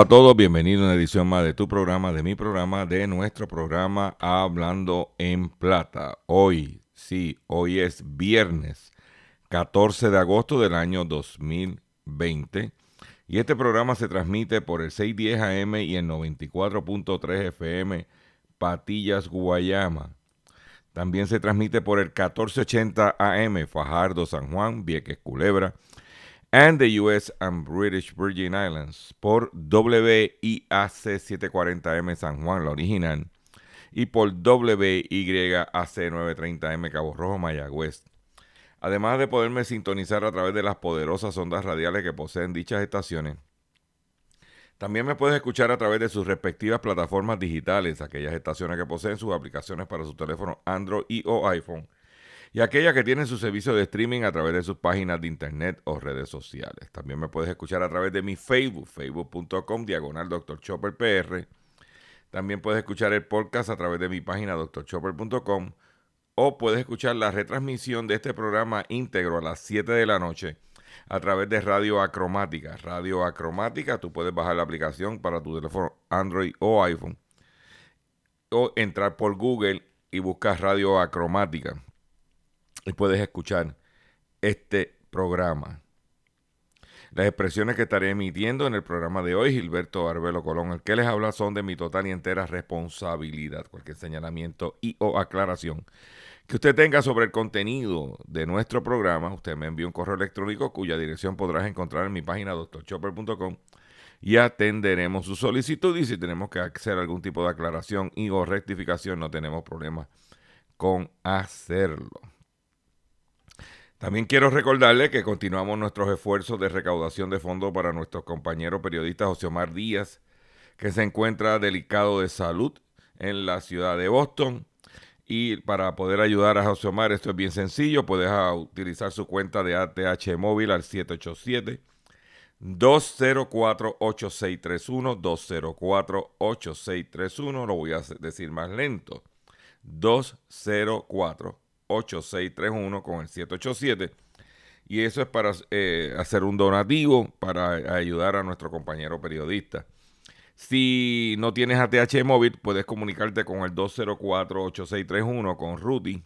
A todos, bienvenidos a una edición más de tu programa, de mi programa, de nuestro programa Hablando en Plata. Hoy, sí, hoy es viernes 14 de agosto del año 2020 y este programa se transmite por el 610 AM y el 94.3 FM Patillas, Guayama. También se transmite por el 1480 AM Fajardo, San Juan, Vieques, Culebra and the US and British Virgin Islands por WIAC 740M San Juan, la original, y por WYAC 930M Cabo Rojo, Mayagüez. Además de poderme sintonizar a través de las poderosas ondas radiales que poseen dichas estaciones, también me puedes escuchar a través de sus respectivas plataformas digitales, aquellas estaciones que poseen sus aplicaciones para su teléfono Android y o iPhone y aquellas que tienen su servicio de streaming a través de sus páginas de internet o redes sociales. También me puedes escuchar a través de mi Facebook, facebook.com, diagonal Dr. Chopper PR. También puedes escuchar el podcast a través de mi página drchopper.com o puedes escuchar la retransmisión de este programa íntegro a las 7 de la noche a través de Radio Acromática. Radio Acromática, tú puedes bajar la aplicación para tu teléfono Android o iPhone o entrar por Google y buscar Radio Acromática y puedes escuchar este programa. Las expresiones que estaré emitiendo en el programa de hoy, Gilberto Arbelo Colón, el que les habla son de mi total y entera responsabilidad. Cualquier señalamiento y o aclaración que usted tenga sobre el contenido de nuestro programa, usted me envía un correo electrónico cuya dirección podrás encontrar en mi página doctorchopper.com y atenderemos su solicitud y si tenemos que hacer algún tipo de aclaración y o rectificación no tenemos problema con hacerlo. También quiero recordarle que continuamos nuestros esfuerzos de recaudación de fondos para nuestro compañero periodista José Omar Díaz, que se encuentra delicado de salud en la ciudad de Boston. Y para poder ayudar a José Omar, esto es bien sencillo, puedes utilizar su cuenta de ATH móvil al 787 204-8631, 204-8631, lo voy a decir más lento, 204 8631 con el 787. Y eso es para eh, hacer un donativo para ayudar a nuestro compañero periodista. Si no tienes ATH móvil, puedes comunicarte con el 204-8631 con Ruti.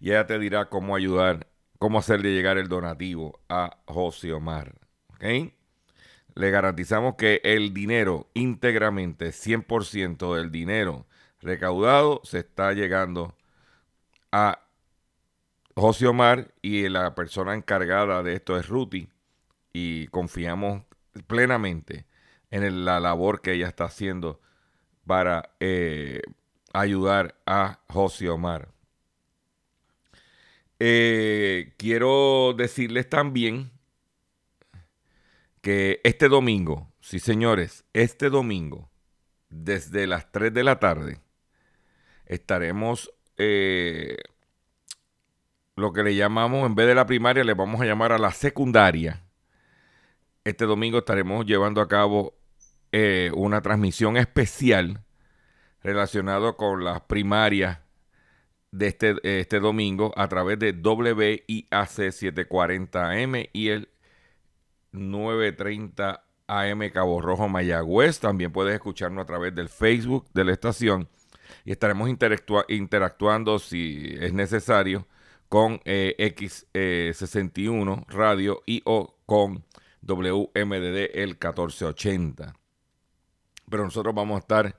Y ella te dirá cómo ayudar, cómo hacerle llegar el donativo a José Omar. Le garantizamos que el dinero íntegramente, 100% del dinero recaudado, se está llegando a José Omar y la persona encargada de esto es Ruti y confiamos plenamente en la labor que ella está haciendo para eh, ayudar a José Omar. Eh, quiero decirles también que este domingo, sí señores, este domingo, desde las 3 de la tarde, estaremos eh, lo que le llamamos, en vez de la primaria, le vamos a llamar a la secundaria. Este domingo estaremos llevando a cabo eh, una transmisión especial relacionado con las primarias de este, este domingo a través de WIAC 740M y el 930 AM Cabo Rojo Mayagüez. También puedes escucharnos a través del Facebook de la estación y estaremos interactuando si es necesario con eh, X61 eh, Radio y o con WMDD el 1480. Pero nosotros vamos a estar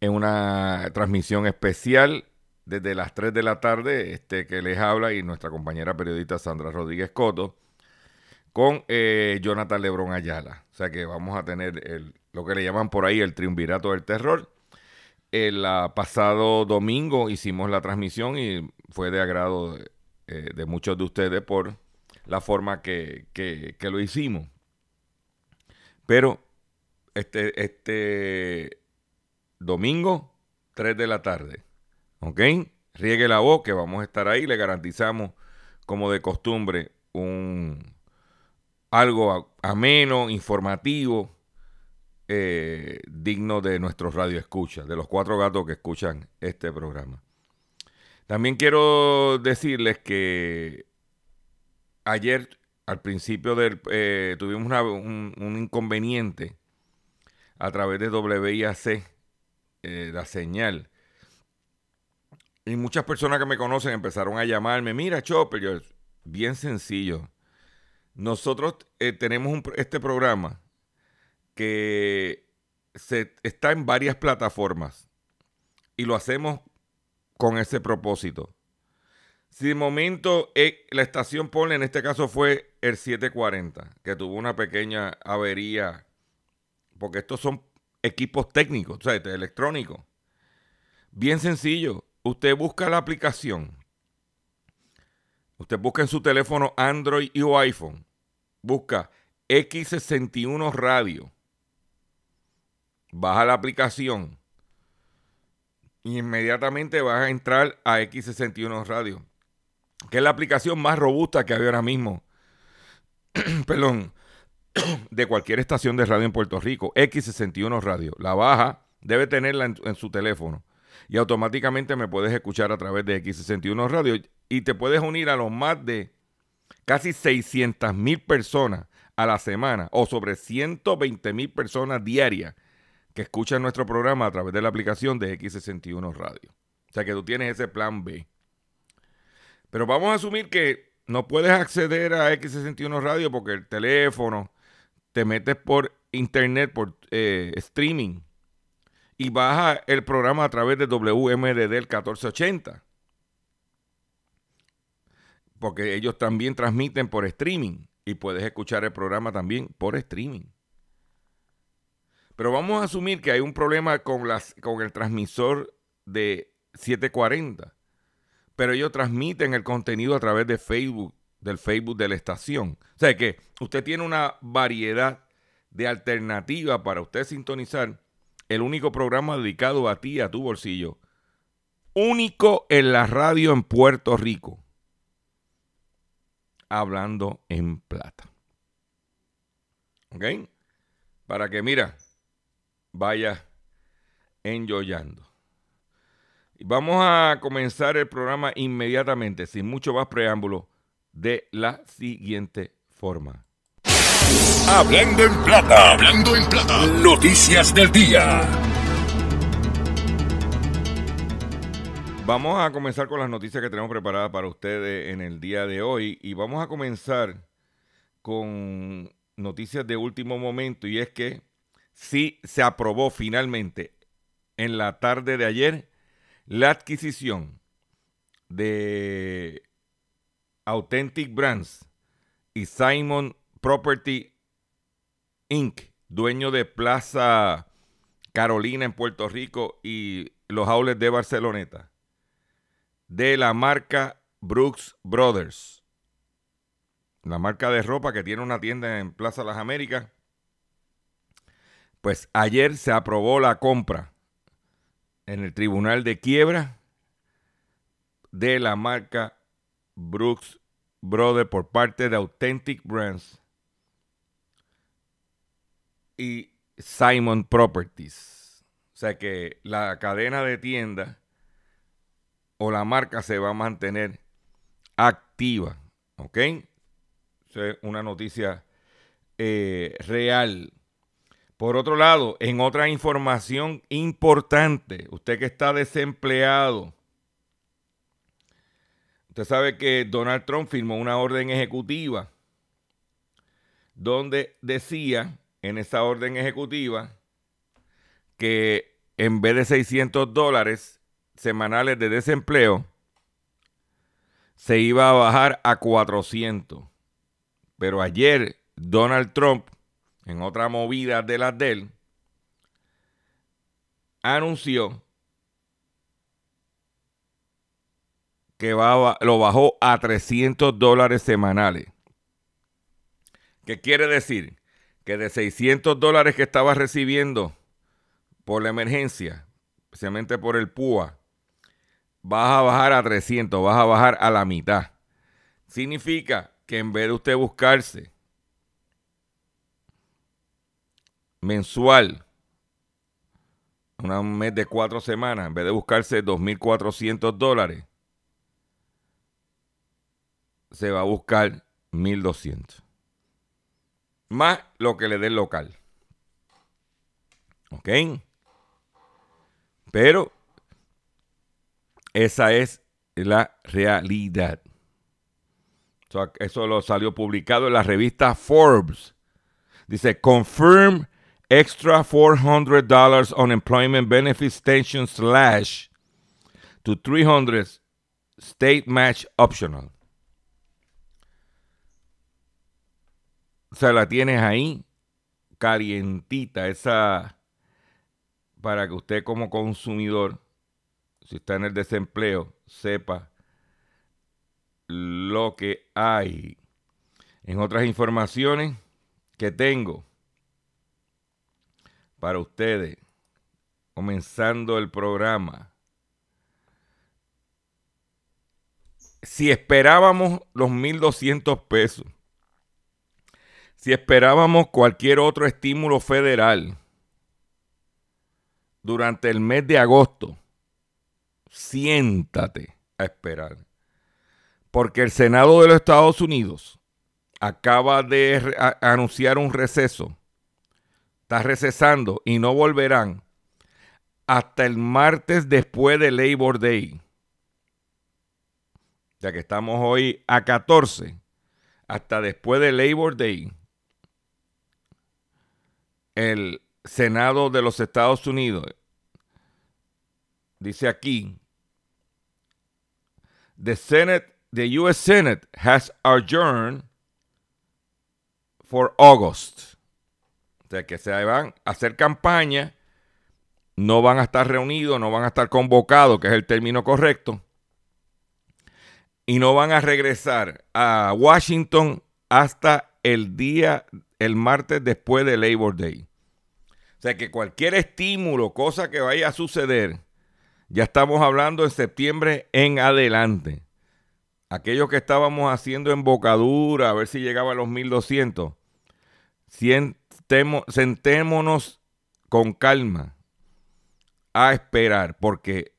en una transmisión especial desde las 3 de la tarde, este que les habla y nuestra compañera periodista Sandra Rodríguez Coto, con eh, Jonathan Lebron Ayala. O sea que vamos a tener el, lo que le llaman por ahí el triunvirato del terror. El ah, pasado domingo hicimos la transmisión y fue de agrado de, eh, de muchos de ustedes por la forma que, que, que lo hicimos. Pero este, este domingo, 3 de la tarde. ¿Ok? Riegue la voz que vamos a estar ahí. Le garantizamos, como de costumbre, un algo ameno, informativo, eh, digno de nuestros radioescuchas, de los cuatro gatos que escuchan este programa. También quiero decirles que ayer, al principio del, eh, tuvimos un, inconveniente a través de WIAC, eh, la señal. Y muchas personas que me conocen empezaron a llamarme, mira Chopper, yo, bien sencillo. Nosotros tenemos este programa que se, está en varias plataformas y lo hacemos con ese propósito. Si de momento eh, la estación pone, en este caso fue el 740, que tuvo una pequeña avería, porque estos son equipos técnicos, o sea, electrónicos. Bien sencillo, usted busca la aplicación, usted busca en su teléfono Android y o iPhone, busca X61 Radio, baja la aplicación y inmediatamente vas a entrar a X61 Radio, que es la aplicación más robusta que hay ahora mismo. Perdón de cualquier estación de radio en Puerto Rico, X61 Radio. La baja, debe tenerla en, en, su teléfono. Y automáticamente me puedes escuchar a través de X61 Radio. Y te puedes unir a los más de casi 600 mil personas a la semana o sobre 120 mil personas diarias que escuchan nuestro programa a través de la aplicación de X61 Radio. O sea que tú tienes ese plan B. Pero vamos a asumir que no puedes acceder a X61 Radio porque el teléfono te metes por internet, por eh, streaming, y baja el programa a través de WMDD el 1480. Porque ellos también transmiten por streaming y puedes escuchar el programa también por streaming. Pero vamos a asumir que hay un problema con, las, con el transmisor de 740. Pero ellos transmiten el contenido a través de Facebook del Facebook de la estación. O sea que usted tiene una variedad de alternativas para usted sintonizar el único programa dedicado a ti, a tu bolsillo. Único en la radio en Puerto Rico. Hablando en plata. ¿Ok? Para que, mira, vaya enjoyando. Vamos a comenzar el programa inmediatamente, sin mucho más preámbulo de la siguiente forma. Hablando en plata, hablando en plata, noticias del día. Vamos a comenzar con las noticias que tenemos preparadas para ustedes en el día de hoy y vamos a comenzar con noticias de último momento y es que sí se aprobó finalmente en la tarde de ayer la adquisición de Authentic Brands y Simon Property Inc., dueño de Plaza Carolina en Puerto Rico y los outlets de Barceloneta, de la marca Brooks Brothers, la marca de ropa que tiene una tienda en Plaza Las Américas. Pues ayer se aprobó la compra en el Tribunal de Quiebra de la marca Brooks Brothers por parte de Authentic Brands y Simon Properties. O sea que la cadena de tiendas o la marca se va a mantener activa. ¿Ok? es una noticia eh, real. Por otro lado, en otra información importante, usted que está desempleado, usted sabe que Donald Trump firmó una orden ejecutiva donde decía en esa orden ejecutiva que en vez de 600 dólares semanales de desempleo, se iba a bajar a 400. Pero ayer Donald Trump, en otra movida de las de él, anunció que va, lo bajó a 300 dólares semanales. ¿Qué quiere decir? Que de 600 dólares que estaba recibiendo por la emergencia, especialmente por el PUA, vas a bajar a 300, vas a bajar a la mitad. Significa que en vez de usted buscarse mensual, un mes de cuatro semanas, en vez de buscarse 2.400 dólares, se va a buscar 1.200. Más lo que le dé el local. ¿Ok? Pero esa es la realidad. Eso lo salió publicado en la revista Forbes. Dice, confirm extra $400 unemployment benefit extension slash to 300 state match optional. O sea, la tienes ahí calientita, esa para que usted como consumidor si está en el desempleo, sepa lo que hay. En otras informaciones que tengo para ustedes, comenzando el programa. Si esperábamos los 1.200 pesos, si esperábamos cualquier otro estímulo federal durante el mes de agosto, siéntate a esperar. Porque el Senado de los Estados Unidos acaba de anunciar un receso. Está recesando y no volverán hasta el martes después de Labor Day. Ya que estamos hoy a 14, hasta después de Labor Day, el Senado de los Estados Unidos dice aquí the Senate, the U.S. Senate has adjourned for August. Sea, que se van a hacer campaña, no van a estar reunidos, no van a estar convocados, que es el término correcto, y no van a regresar a Washington hasta el día, el martes después de Labor Day. O sea que cualquier estímulo, cosa que vaya a suceder, ya estamos hablando en septiembre en adelante. Aquellos que estábamos haciendo embocadura, a ver si llegaba a los 1200, sentémonos con calma a esperar, porque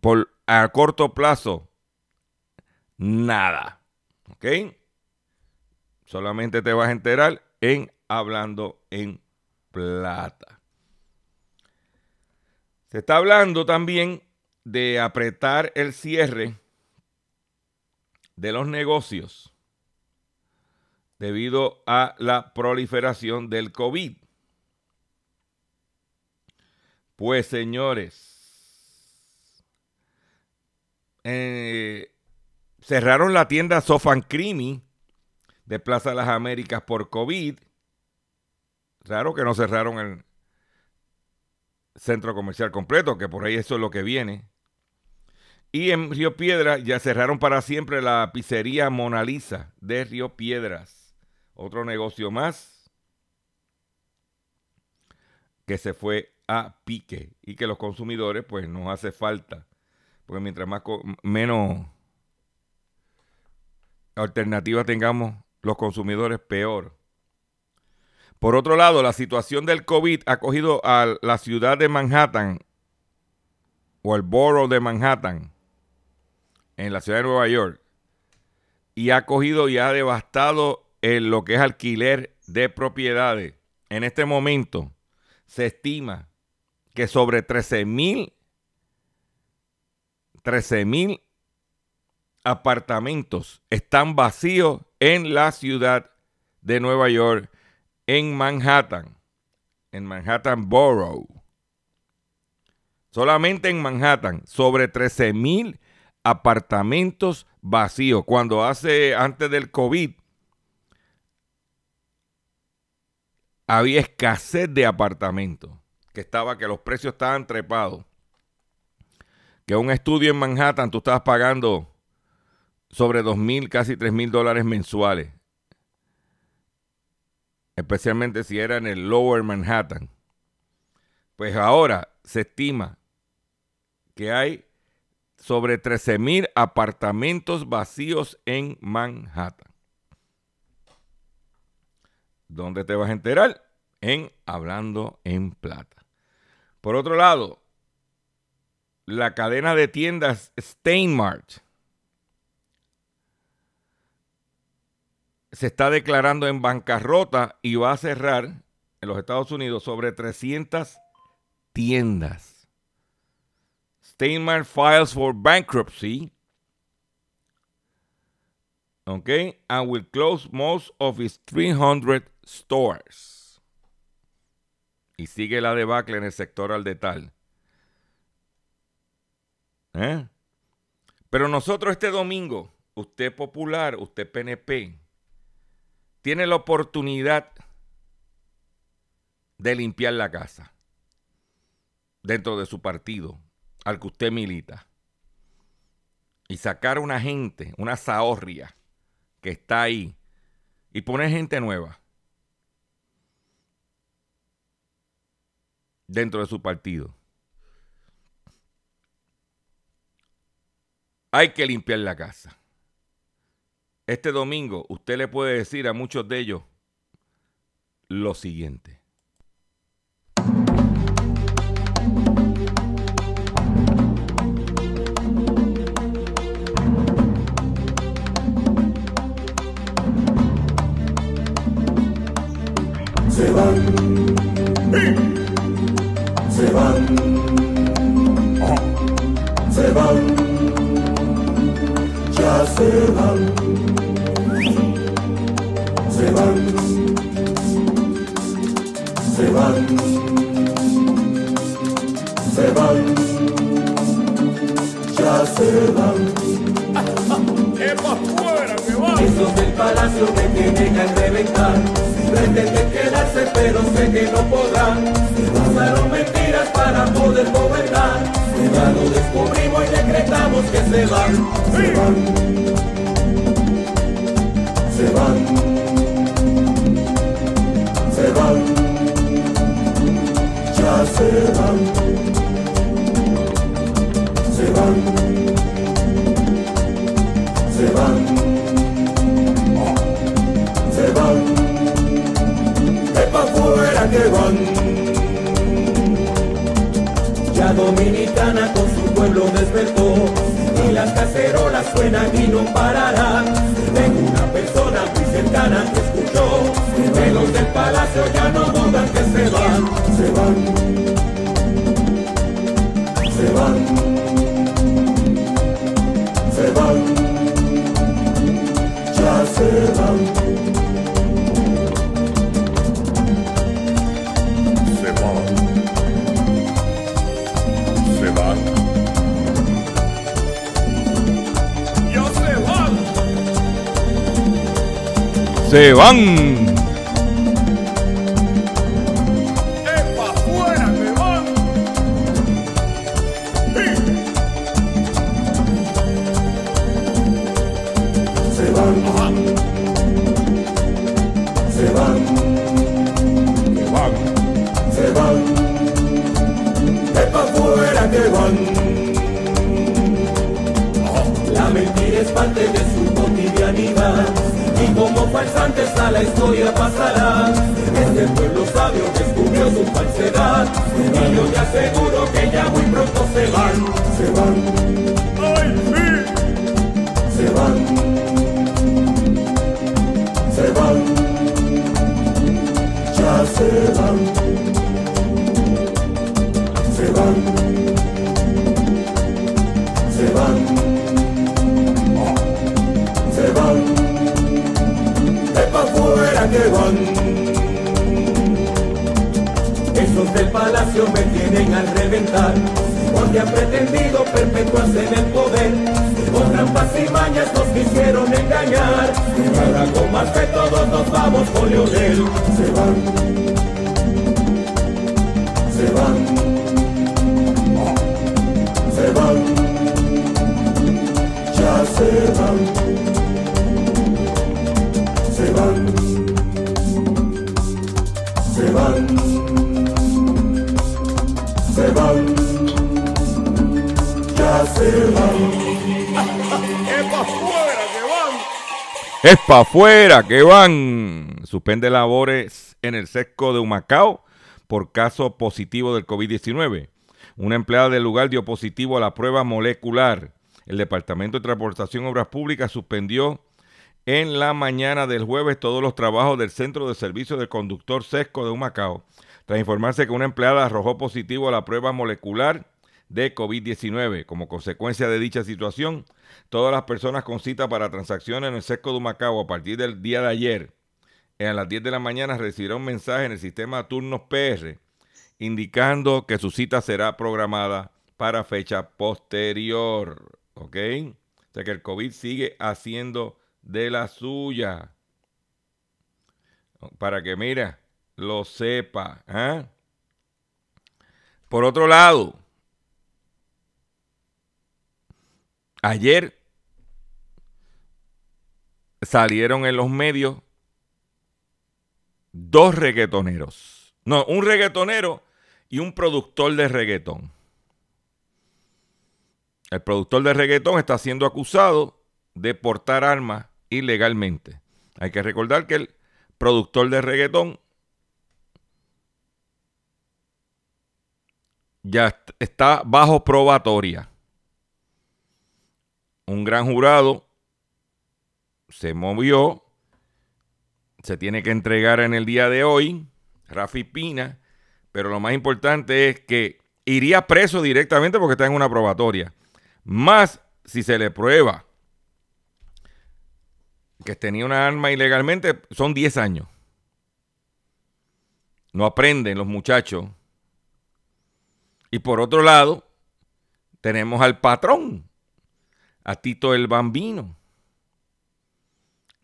por, a corto plazo, nada. ¿Ok? Solamente te vas a enterar en hablando en plata. Se está hablando también de apretar el cierre de los negocios debido a la proliferación del COVID. Pues señores, eh, cerraron la tienda Sofancrimi de Plaza de las Américas por COVID. Raro que no cerraron el, centro comercial completo, que por ahí eso es lo que viene. Y en Río Piedras ya cerraron para siempre la pizzería Mona Lisa de Río Piedras. Otro negocio más que se fue a pique y que los consumidores pues nos hace falta. Porque mientras más menos alternativas tengamos los consumidores, peor. Por otro lado, la situación del COVID ha cogido a la ciudad de Manhattan o el borough de Manhattan en la ciudad de Nueva York y ha cogido y ha devastado lo que es alquiler de propiedades. En este momento se estima que sobre 13 mil 13 mil apartamentos están vacíos en la ciudad de Nueva York en Manhattan, en Manhattan Borough. solamente en Manhattan, sobre 13 mil apartamentos vacíos. Cuando hace, antes del COVID, había escasez de apartamentos, que estaba, que los precios estaban trepados. Que un estudio en Manhattan tú estabas pagando sobre 2 mil, casi 3 mil dólares mensuales. Especialmente si era en el Lower Manhattan. Pues ahora se estima que hay sobre 13 mil apartamentos vacíos en Manhattan. ¿Dónde te vas a enterar? En Hablando en Plata. Por otro lado, la cadena de tiendas Steinmart se está declarando en bancarrota y va a cerrar en los Estados Unidos sobre 300 tiendas. Steinmart files for bankruptcy. Okay, and will close most of its 300 stores. Y sigue la debacle en el sector al detal. ¿Eh? Pero nosotros este domingo, usted popular, usted PNP, tiene la oportunidad de limpiar la casa dentro de su partido al que usted milita y sacar una gente, una zahorria que está ahí y poner gente nueva dentro de su partido. Hay que limpiar la casa este domingo usted le puede decir a muchos de ellos lo siguiente. Van se van, se van, se van, ya se van. Esos del palacio me tienen que reventar, pretenden quedarse pero sé que no podrán. Usaron mentiras para poder gobernar, ya lo descubrimos y decretamos que se van, se van, se van. Se van, Se van. Es para afuera que van. Suspende labores en el sesco de Humacao por caso positivo del COVID-19. Una empleada del lugar dio positivo a la prueba molecular. El Departamento de Transportación Obras Públicas suspendió en la mañana del jueves todos los trabajos del Centro de Servicio del Conductor Sesco de Humacao, tras informarse que una empleada arrojó positivo a la prueba molecular de COVID-19. Como consecuencia de dicha situación, todas las personas con cita para transacciones en el Sesco de Humacao a partir del día de ayer, a las 10 de la mañana, recibirán un mensaje en el sistema Turnos PR indicando que su cita será programada para fecha posterior. ¿Ok? O sea que el COVID sigue haciendo de la suya. Para que, mira, lo sepa. ¿eh? Por otro lado, ayer salieron en los medios dos reggaetoneros. No, un reggaetonero y un productor de reggaetón. El productor de reggaetón está siendo acusado de portar armas ilegalmente. Hay que recordar que el productor de reggaetón ya está bajo probatoria. Un gran jurado se movió, se tiene que entregar en el día de hoy, Rafi Pina, pero lo más importante es que iría preso directamente porque está en una probatoria. Más si se le prueba que tenía una arma ilegalmente, son 10 años. No aprenden los muchachos. Y por otro lado, tenemos al patrón, a Tito el Bambino.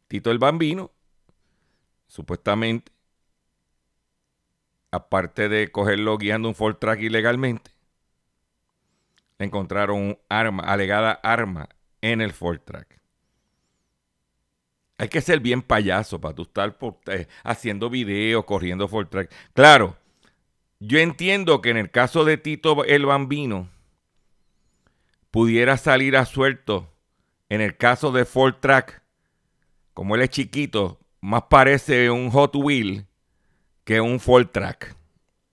Tito el Bambino, supuestamente, aparte de cogerlo guiando un Ford Track ilegalmente, encontraron un arma, alegada arma en el Ford Track. Hay que ser bien payaso para tú estar eh, haciendo videos, corriendo Ford Track. Claro, yo entiendo que en el caso de Tito el Bambino, pudiera salir a suelto en el caso de Ford Track, como él es chiquito, más parece un Hot Wheel que un Ford Track,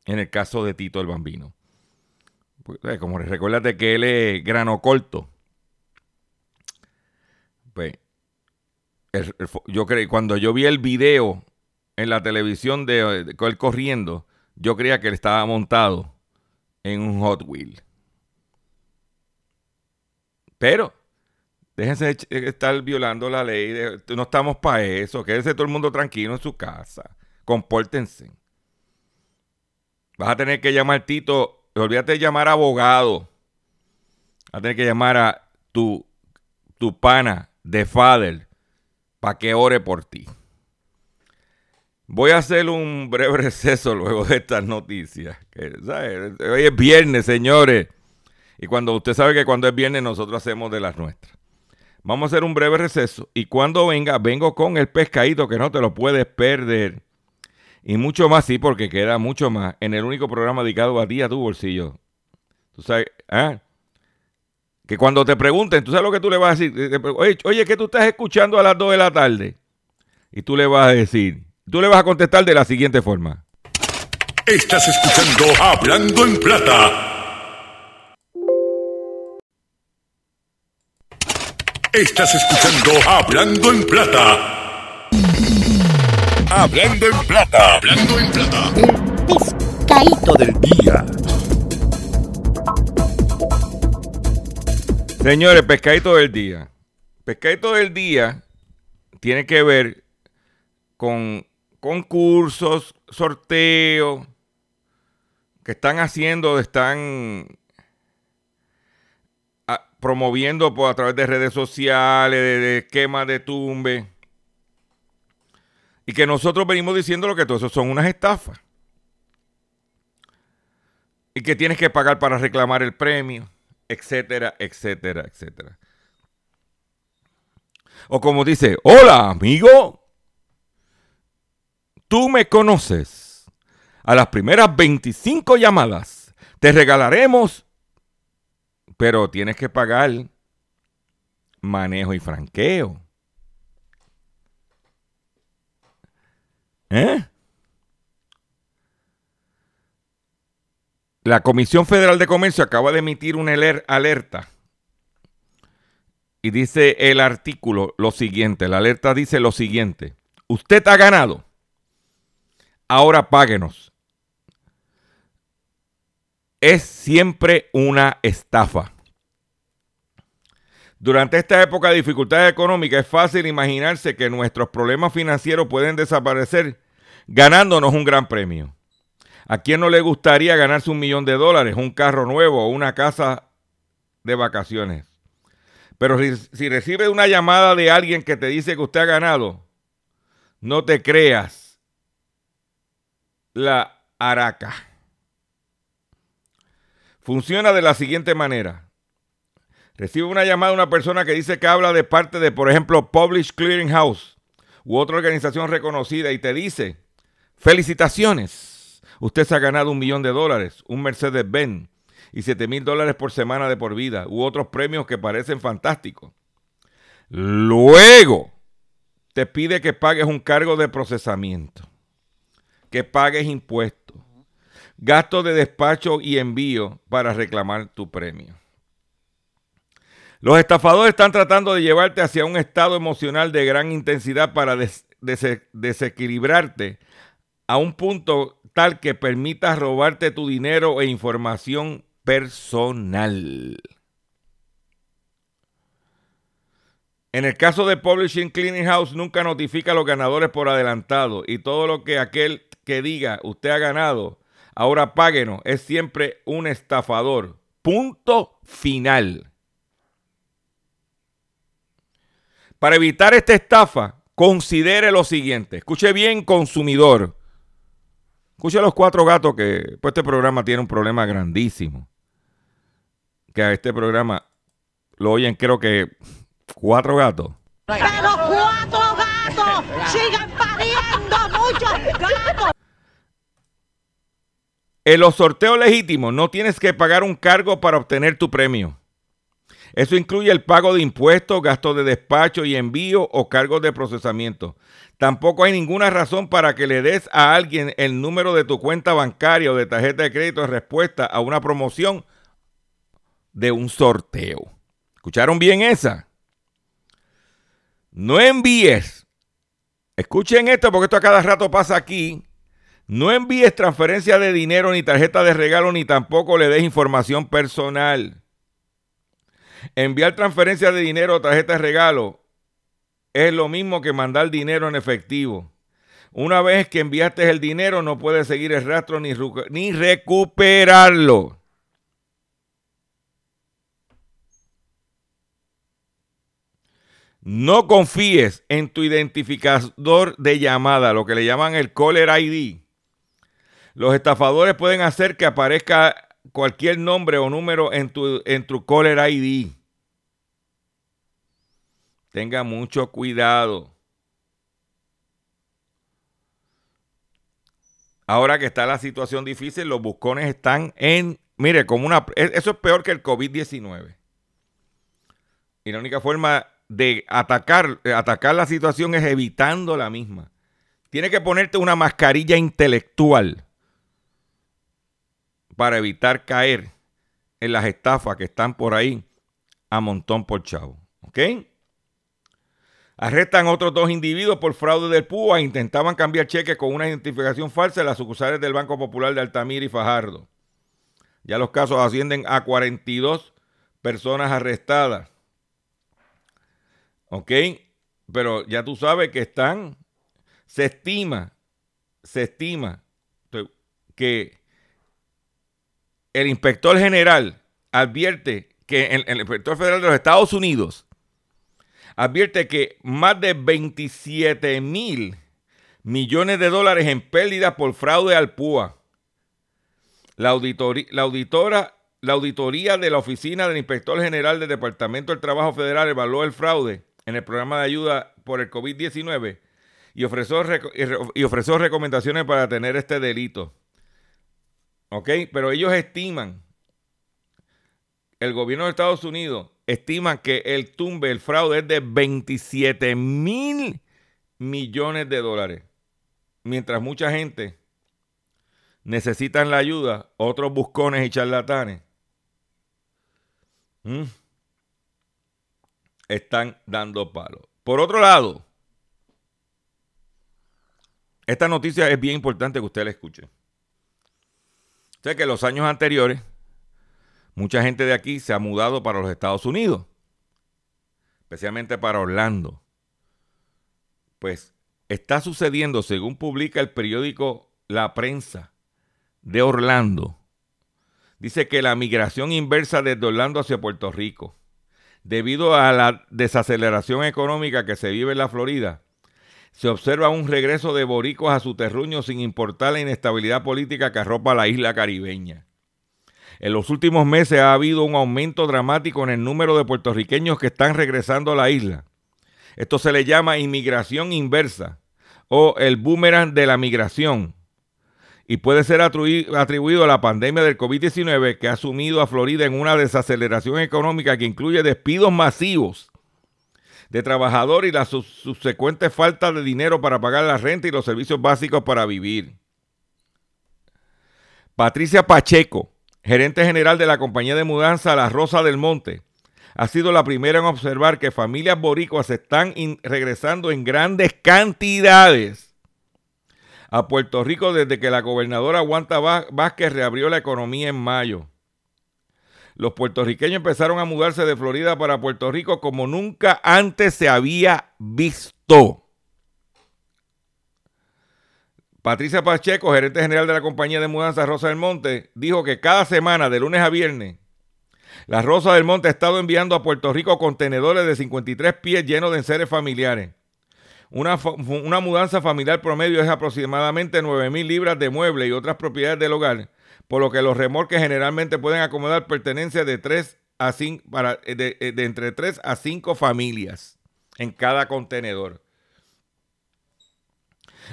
en el caso de Tito el Bambino. Pues, eh, como recuérdate que él es grano corto. Pues, yo creí, cuando yo vi el video en la televisión de, él corriendo, yo creía que él estaba montado en un Hot Wheel. Pero, déjense estar violando la ley. no estamos para eso. Quédese todo el mundo tranquilo en su casa. Compórtense. Vas a tener que llamar Tito. Olvídate de llamar a abogado. Vas a tener que llamar a tu, tu pana de father para que ore por ti. Voy a hacer un breve receso luego de estas noticias. Hoy es viernes, señores. Y cuando usted sabe que cuando es viernes nosotros hacemos de las nuestras. Vamos a hacer un breve receso. Y cuando venga, vengo con el pescadito que no te lo puedes perder. Y mucho más, sí, porque queda mucho más en el único programa dedicado a ti, a tu bolsillo. Tú sabes, ¿eh? Que cuando te pregunten, tú sabes lo que tú le vas a decir. Oye, oye, ¿qué tú estás escuchando a las 2 de la tarde? Y tú le vas a decir, tú le vas a contestar de la siguiente forma. Estás escuchando Hablando en Plata. Estás escuchando Hablando en Plata. Hablando en plata. Hablando en plata. El pescadito del día. Señores, pescadito del día. Pescadito del día tiene que ver con concursos, sorteos que están haciendo, están promoviendo por, a través de redes sociales, de, de esquemas de tumbe. Y que nosotros venimos diciendo lo que todo eso son unas estafas. Y que tienes que pagar para reclamar el premio, etcétera, etcétera, etcétera. O como dice, hola amigo, tú me conoces. A las primeras 25 llamadas te regalaremos, pero tienes que pagar manejo y franqueo. ¿Eh? La Comisión Federal de Comercio acaba de emitir una alerta. Y dice el artículo lo siguiente, la alerta dice lo siguiente. Usted ha ganado. Ahora páguenos. Es siempre una estafa. Durante esta época de dificultades económicas es fácil imaginarse que nuestros problemas financieros pueden desaparecer ganándonos un gran premio. ¿A quién no le gustaría ganarse un millón de dólares, un carro nuevo o una casa de vacaciones? Pero si, si recibe una llamada de alguien que te dice que usted ha ganado, no te creas la araca. Funciona de la siguiente manera. Recibe una llamada de una persona que dice que habla de parte de, por ejemplo, Publish Clearing House u otra organización reconocida y te dice, felicitaciones, usted se ha ganado un millón de dólares, un Mercedes-Benz y 7 mil dólares por semana de por vida u otros premios que parecen fantásticos. Luego te pide que pagues un cargo de procesamiento, que pagues impuestos, gastos de despacho y envío para reclamar tu premio. Los estafadores están tratando de llevarte hacia un estado emocional de gran intensidad para desequilibrarte a un punto tal que permita robarte tu dinero e información personal. En el caso de Publishing Cleaning House, nunca notifica a los ganadores por adelantado y todo lo que aquel que diga usted ha ganado, ahora páguenos, es siempre un estafador. Punto final. Para evitar esta estafa, considere lo siguiente. Escuche bien, consumidor. Escuche los cuatro gatos que pues este programa tiene un problema grandísimo. Que a este programa lo oyen creo que cuatro gatos. Pero cuatro gatos sigan pariendo muchos gatos. En los sorteos legítimos no tienes que pagar un cargo para obtener tu premio. Eso incluye el pago de impuestos, gastos de despacho y envío o cargos de procesamiento. Tampoco hay ninguna razón para que le des a alguien el número de tu cuenta bancaria o de tarjeta de crédito de respuesta a una promoción de un sorteo. ¿Escucharon bien esa? No envíes. Escuchen esto porque esto a cada rato pasa aquí. No envíes transferencia de dinero ni tarjeta de regalo ni tampoco le des información personal. Enviar transferencia de dinero o tarjeta de regalo es lo mismo que mandar dinero en efectivo. Una vez que enviaste el dinero, no puedes seguir el rastro ni, ni recuperarlo. No confíes en tu identificador de llamada, lo que le llaman el caller ID. Los estafadores pueden hacer que aparezca cualquier nombre o número en tu, en tu caller ID. Tenga mucho cuidado. Ahora que está la situación difícil, los buscones están en, mire, como una, e, eso es peor que el COVID-19. Y la única forma de atacar, atacar la situación es evitando la misma. Tiene que ponerte una mascarilla intelectual para evitar caer en las estafas que están por ahí a montón por chavo. ¿Ok? Arrestan otros dos individuos por fraude del PUA. Intentaban cambiar cheques con una identificación falsa en las sucursales del Banco Popular de Altamira y Fajardo. Ya los casos ascienden a 42 personas arrestadas. ¿Ok? Pero ya tú sabes que están, se estima, se estima que el inspector general advierte que el, inspector federal de los Estados Unidos advierte que más de 27 mil millones de dólares en pérdidas por fraude al PUA. La, la, auditora, la auditoría de la Oficina del Inspector General del Departamento del Trabajo Federal evaluó el fraude en el programa de ayuda por el COVID-19 y ofreció, y ofreció recomendaciones para tener este delito. ¿Ok? Pero ellos estiman, el gobierno de Estados Unidos estima que el tumbe, el fraude es de 27 mil millones de dólares. Mientras mucha gente necesitan la ayuda, otros buscones y charlatanes están dando palos. Por otro lado, esta noticia es bien importante que usted la escuche. Sé que en los años anteriores, mucha gente de aquí se ha mudado para los Estados Unidos, especialmente para Orlando. Pues está sucediendo, según publica el periódico La Prensa de Orlando, dice que la migración inversa desde Orlando hacia Puerto Rico, debido a la desaceleración económica que se vive en la Florida, se observa un regreso de boricos a su terruño sin importar la inestabilidad política que arropa la isla caribeña. En los últimos meses ha habido un aumento dramático en el número de puertorriqueños que están regresando a la isla. Esto se le llama inmigración inversa o el boomerang de la migración y puede ser atribuido a la pandemia del COVID-19 que ha sumido a Florida en una desaceleración económica que incluye despidos masivos de trabajadores y la subsecuente falta de dinero para pagar la renta y los servicios básicos para vivir. Patricia Pacheco, gerente general de la compañía de mudanza La Rosa del Monte, ha sido la primera en observar que familias boricuas están regresando en grandes cantidades a Puerto Rico desde que la gobernadora Wanda Vázquez reabrió la economía en mayo los puertorriqueños empezaron a mudarse de Florida para Puerto Rico como nunca antes se había visto. Patricia Pacheco, gerente general de la compañía de mudanza Rosa del Monte, dijo que cada semana, de lunes a viernes, la Rosa del Monte ha estado enviando a Puerto Rico contenedores de 53 pies llenos de enseres familiares. Una, una mudanza familiar promedio es aproximadamente 9 mil libras de muebles y otras propiedades del hogar por lo que los remolques generalmente pueden acomodar pertenencias de, 3 a 5, para, eh, eh, de, entre 3 a 5 familias en cada contenedor.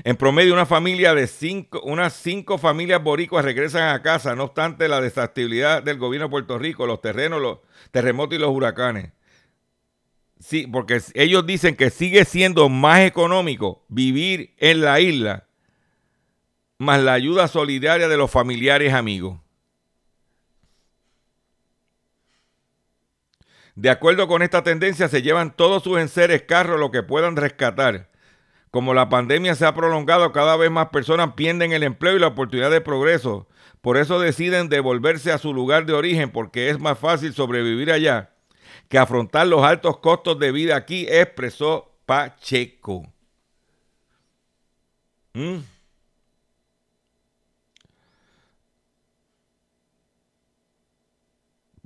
En promedio, una familia de cinco, unas cinco familias boricuas regresan a casa, no obstante la desactividad del gobierno de Puerto Rico, los terrenos, los terremotos y los huracanes. Sí, porque ellos dicen que sigue siendo más económico vivir en la isla más la ayuda solidaria de los familiares amigos. De acuerdo con esta tendencia, se llevan todos sus enseres, carros, lo que puedan rescatar. Como la pandemia se ha prolongado, cada vez más personas pierden el empleo y la oportunidad de progreso. Por eso deciden devolverse a su lugar de origen, porque es más fácil sobrevivir allá que afrontar los altos costos de vida aquí, expresó Pacheco. ¿Mm?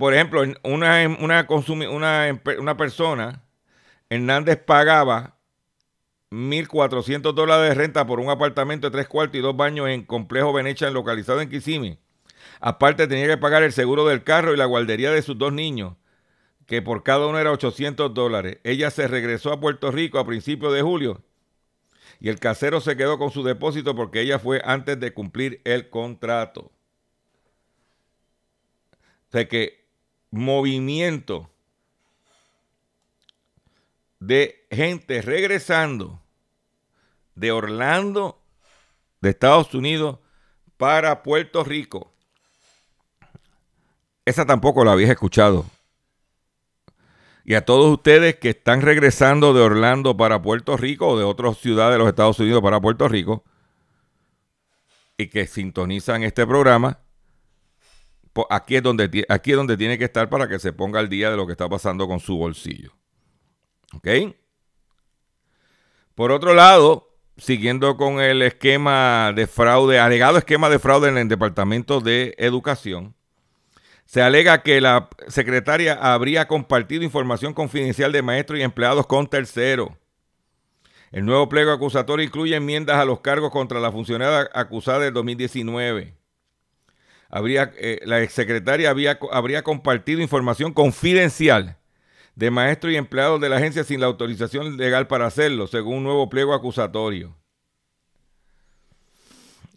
Por ejemplo, una, una, una, una persona, Hernández pagaba 1.400 dólares de renta por un apartamento de tres cuartos y dos baños en Complejo Venecha, localizado en Kissimmee. Aparte tenía que pagar el seguro del carro y la guardería de sus dos niños, que por cada uno era 800 dólares. Ella se regresó a Puerto Rico a principios de julio y el casero se quedó con su depósito porque ella fue antes de cumplir el contrato. O sea que movimiento de gente regresando de Orlando, de Estados Unidos, para Puerto Rico. Esa tampoco la había escuchado. Y a todos ustedes que están regresando de Orlando para Puerto Rico o de otras ciudades de los Estados Unidos para Puerto Rico y que sintonizan este programa, aquí es, donde, aquí es donde tiene que estar para que se ponga al día de lo que está pasando con su bolsillo. ¿Ok? Por otro lado, siguiendo con el esquema de fraude, alegado esquema de fraude en el Departamento de Educación, Se alega que la secretaria habría compartido información confidencial de maestros y empleados con terceros. El nuevo pliego acusatorio incluye enmiendas a los cargos contra la funcionaria acusada del 2019. Habría, eh, la exsecretaria había, habría compartido información confidencial de maestros y empleados de la agencia sin la autorización legal para hacerlo, según un nuevo pliego acusatorio.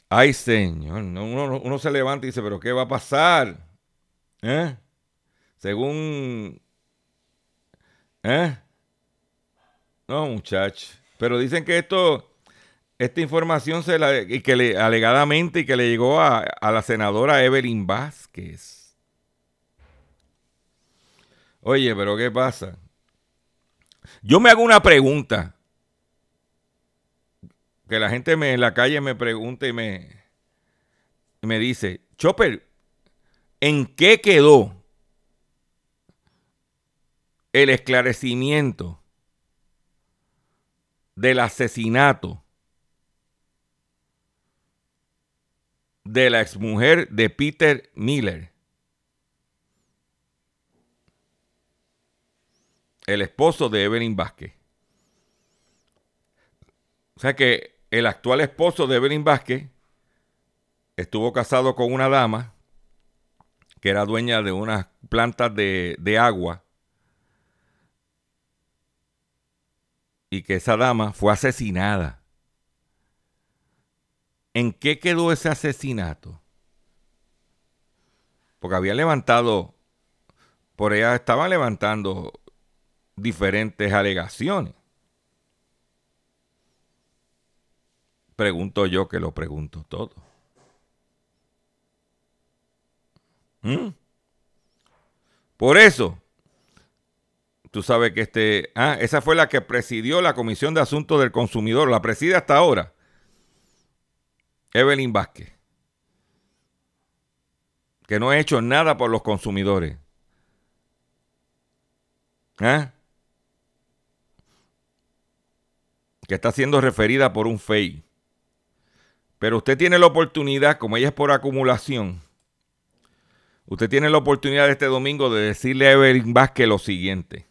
Ay, señor, uno, uno se levanta y dice, pero ¿qué va a pasar? ¿Eh? Según... ¿Eh? No, muchacho. Pero dicen que esto, esta información se la, y que le, alegadamente y que le llegó a, a la senadora Evelyn Vázquez. Oye, pero ¿qué pasa? Yo me hago una pregunta. Que la gente me, en la calle me pregunta y me, me dice, Chopper, ¿En qué quedó el esclarecimiento del asesinato de la exmujer de Peter Miller? El esposo de Evelyn Vázquez. O sea que el actual esposo de Evelyn Vázquez estuvo casado con una dama que era dueña de unas plantas de, agua, y que esa dama fue asesinada. ¿En qué quedó ese asesinato? Porque había levantado, por ella estaban levantando diferentes alegaciones. Pregunto yo que lo pregunto todo. ¿Mm? Por eso, tú sabes que este, ah, esa fue la que presidió la Comisión de Asuntos del Consumidor, la preside hasta ahora, Evelyn Vázquez, que no ha hecho nada por los consumidores. ¿Ah? Que está siendo referida por un FEI. Pero usted tiene la oportunidad, como ella es por acumulación, Usted tiene la oportunidad este domingo de decirle a Evelyn Vázquez lo siguiente.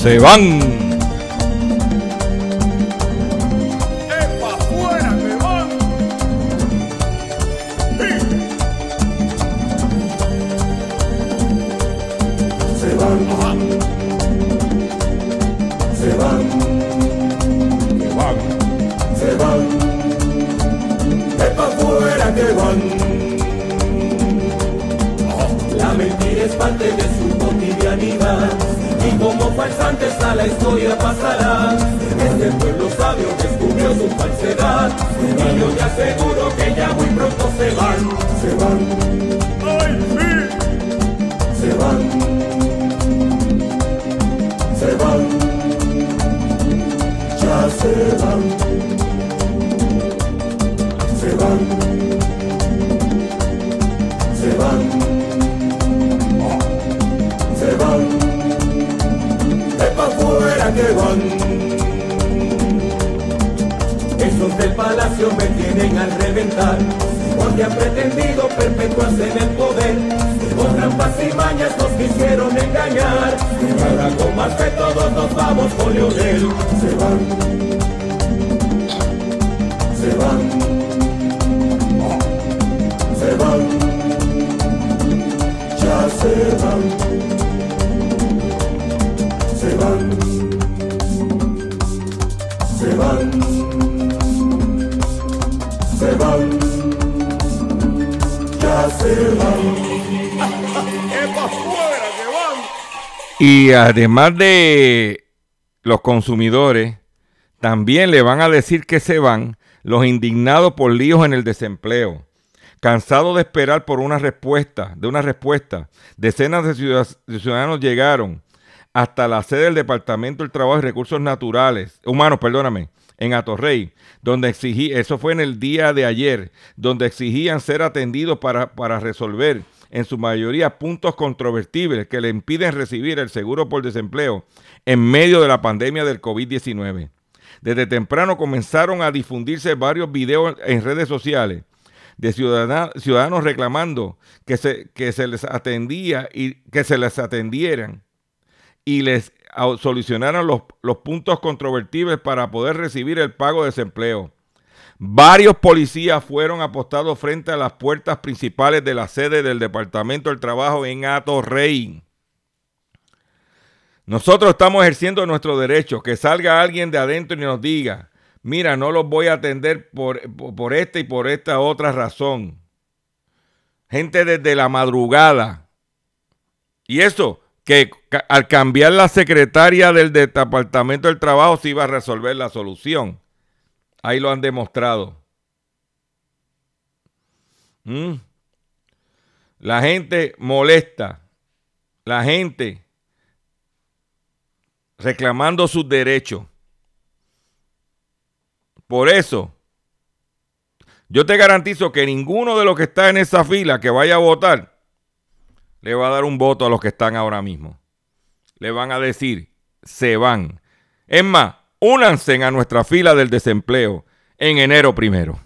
Se van. Y además de los consumidores, también le van a decir que se van los indignados por líos en el desempleo. Cansados de esperar por una respuesta, de una respuesta, decenas de ciudad- de ciudadanos llegaron hasta la sede del Departamento del Trabajo y Recursos Naturales, humanos, perdóname, en Atorrey, donde exigí, eso fue en el día de ayer, donde exigían ser atendidos para, para resolver en su mayoría puntos controvertibles que le impiden recibir el seguro por desempleo en medio de la pandemia del COVID-19. Desde temprano comenzaron a difundirse varios videos en redes sociales de ciudadanos reclamando que se, les atendía y que se les atendieran y les solucionaran los puntos controvertibles para poder recibir el pago de desempleo. Varios policías fueron apostados frente a las puertas principales de la sede del Departamento del Trabajo en Atorrey. Nosotros estamos ejerciendo nuestro derecho. Que salga alguien de adentro y nos diga, mira, no los voy a atender por, por, esta y por esta otra razón. Gente desde la madrugada. Y eso, que al cambiar la secretaria del Departamento del Trabajo se iba a resolver la solución. Ahí lo han demostrado. ¿Mm? La gente molesta. La gente reclamando sus derechos. Por eso, yo te garantizo que ninguno de los que está en esa fila que vaya a votar le va a dar un voto a los que están ahora mismo. Le van a decir, se van. Es más, únanse a nuestra fila del desempleo en enero primero.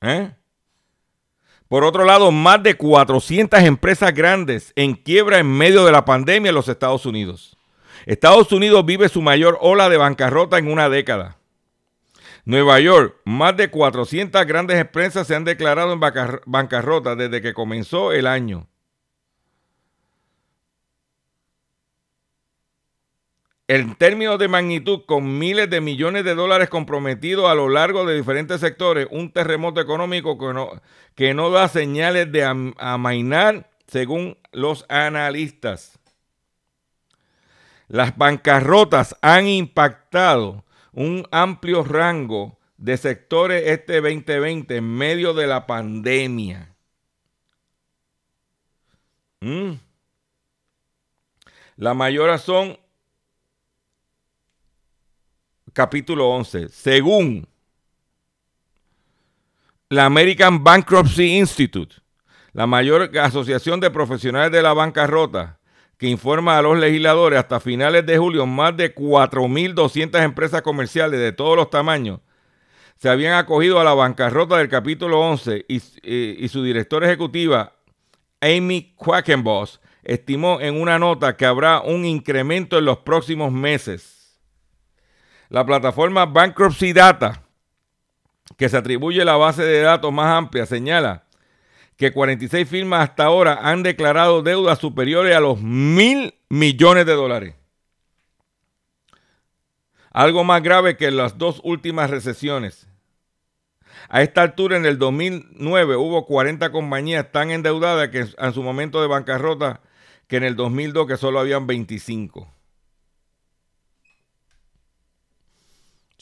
¿Eh? Por otro lado, más de 400 empresas grandes en quiebra en medio de la pandemia en los Estados Unidos. Estados Unidos vive su mayor ola de bancarrota en una década. Nueva York, más de 400 grandes empresas se han declarado en bancar- bancarrota desde que comenzó el año. En términos de magnitud, con miles de millones de dólares comprometidos a lo largo de diferentes sectores, un terremoto económico que no, que no da señales de am- amainar, según los analistas. Las bancarrotas han impactado un amplio rango de sectores este 2020 en medio de la pandemia. Mm. La mayoría son capítulo 11. Según la American Bankruptcy Institute, la mayor asociación de profesionales de la bancarrota, que informa a los legisladores hasta finales de julio, más de 4.200 empresas comerciales de todos los tamaños se habían acogido a la bancarrota del capítulo 11 y, eh, y su directora ejecutiva, Amy Quackenboss, estimó en una nota que habrá un incremento en los próximos meses. La plataforma Bankruptcy Data, que se atribuye la base de datos más amplia, señala que 46 firmas hasta ahora han declarado deudas superiores a los mil millones de dólares. Algo más grave que las dos últimas recesiones. A esta altura, en el 2009, hubo 40 compañías tan endeudadas que en su momento de bancarrota que en el 2002 que solo habían 25.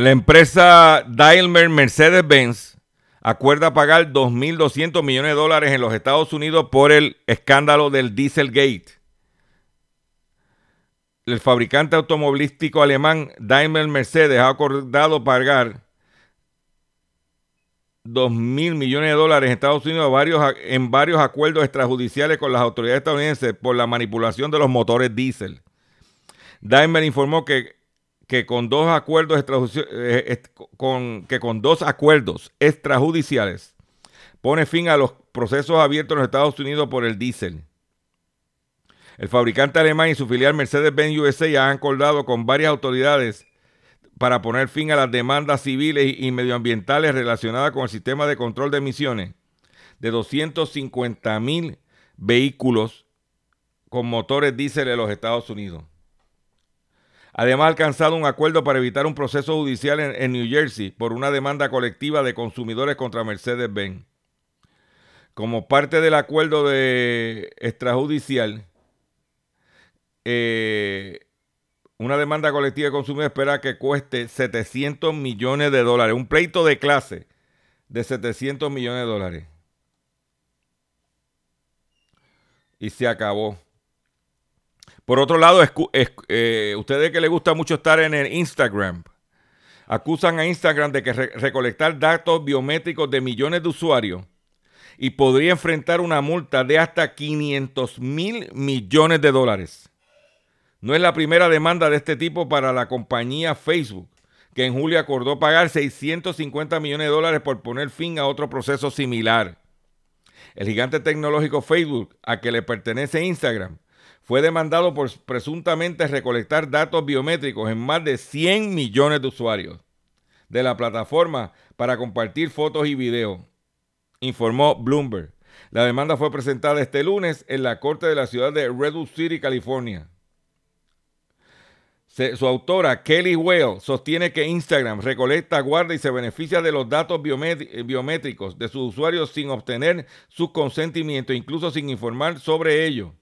La empresa Daimler Mercedes-Benz acuerda pagar 2.200 millones de dólares en los Estados Unidos por el escándalo del Dieselgate. El fabricante automovilístico alemán Daimler Mercedes ha acordado pagar 2.000 millones de dólares en Estados Unidos en varios acuerdos extrajudiciales con las autoridades estadounidenses por la manipulación de los motores diésel. Daimler informó que que con dos acuerdos eh, que con dos acuerdos extrajudiciales pone fin a los procesos abiertos en los Estados Unidos por el diésel. El fabricante alemán y su filial Mercedes-Benz USA han acordado con varias autoridades para poner fin a las demandas civiles y medioambientales relacionadas con el sistema de control de emisiones de 250 mil vehículos con motores diésel en los Estados Unidos. Además, ha alcanzado un acuerdo para evitar un proceso judicial en, New Jersey por una demanda colectiva de consumidores contra Mercedes-Benz. Como parte del acuerdo de extrajudicial, eh, una demanda colectiva de consumidores espera que cueste 700 millones de dólares. Un pleito de clase de 700 millones de dólares. Y se acabó. Por otro lado, eh, ustedes que les gusta mucho estar en el Instagram, acusan a Instagram de que recolectar datos biométricos de millones de usuarios y podría enfrentar una multa de hasta 500 mil millones de dólares. No es la primera demanda de este tipo para la compañía Facebook, que en julio acordó pagar 650 millones de dólares por poner fin a otro proceso similar. El gigante tecnológico Facebook, a que le pertenece Instagram, fue demandado por presuntamente recolectar datos biométricos en más de 100 millones de usuarios de la plataforma para compartir fotos y videos, informó Bloomberg. La demanda fue presentada este lunes en la corte de la ciudad de Redwood City, California. su autora, Kelly Whale, sostiene que Instagram recolecta, guarda y se beneficia de los datos biométricos de sus usuarios sin obtener su consentimiento, incluso sin informar sobre ello.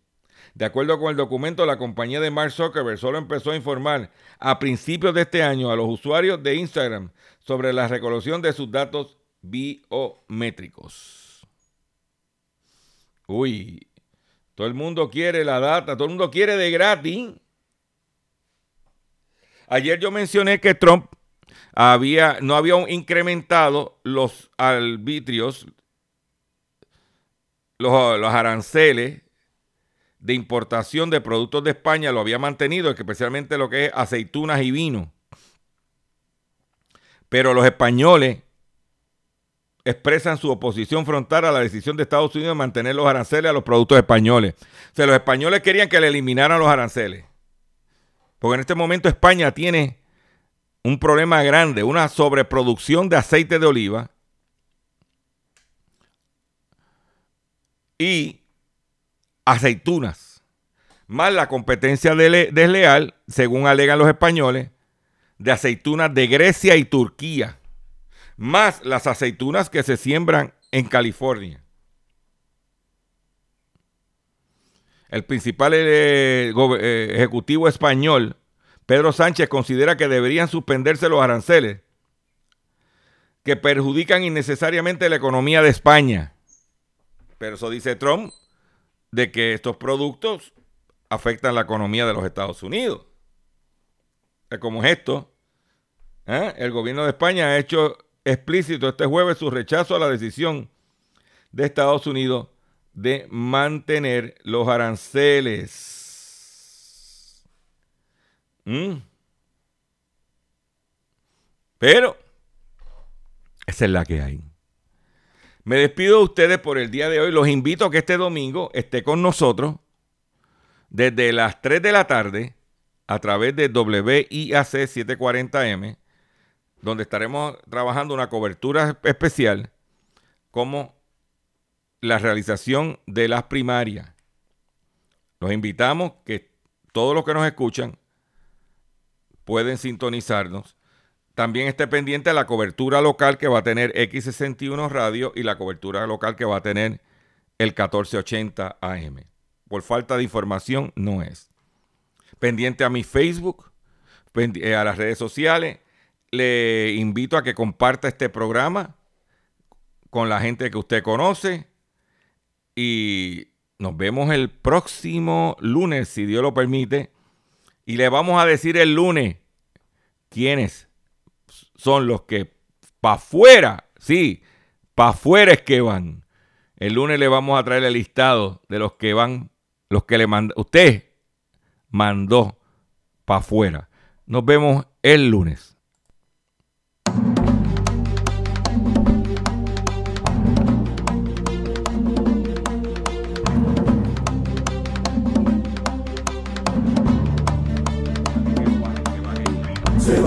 De acuerdo con el documento, la compañía de Mark Zuckerberg solo empezó a informar a principios de este año a los usuarios de Instagram sobre la recolección de sus datos biométricos. Uy, todo el mundo quiere la data, todo el mundo quiere de gratis. Ayer yo mencioné que Trump había, no había incrementado los arbitrios, los, los aranceles de importación de productos de España lo había mantenido, especialmente lo que es aceitunas y vino. Pero los españoles expresan su oposición frontal a la decisión de Estados Unidos de mantener los aranceles a los productos españoles. O sea, los españoles querían que le eliminaran los aranceles. Porque en este momento España tiene un problema grande, una sobreproducción de aceite de oliva y aceitunas, más la competencia desleal, según alegan los españoles, de aceitunas de Grecia y Turquía, más las aceitunas que se siembran en California. El principal eh, eh, ejecutivo español, Pedro Sánchez, considera que deberían suspenderse los aranceles que perjudican innecesariamente la economía de España. Pero eso dice Trump, de que estos productos afectan la economía de los Estados Unidos. Como es esto, ¿eh? el gobierno de España ha hecho explícito este jueves su rechazo a la decisión de Estados Unidos de mantener los aranceles. ¿Mm? Pero esa es la que hay. Me despido de ustedes por el día de hoy. Los invito a que este domingo esté con nosotros desde las 3 de la tarde a través de WIAC 740M, donde estaremos trabajando una cobertura especial como la realización de las primarias. Los invitamos que todos los que nos escuchan pueden sintonizarnos también esté pendiente de la cobertura local que va a tener X61 Radio y la cobertura local que va a tener el 1480 AM. Por falta de información no es. Pendiente a mi Facebook, eh, a las redes sociales. Le invito a que comparta este programa con la gente que usted conoce. Y nos vemos el próximo lunes, si Dios lo permite. Y le vamos a decir el lunes quiénes son los que para afuera, sí, para afuera es que van. El lunes le vamos a traer el listado de los que van, los que le mandó, usted mandó para afuera. Nos vemos el lunes. Se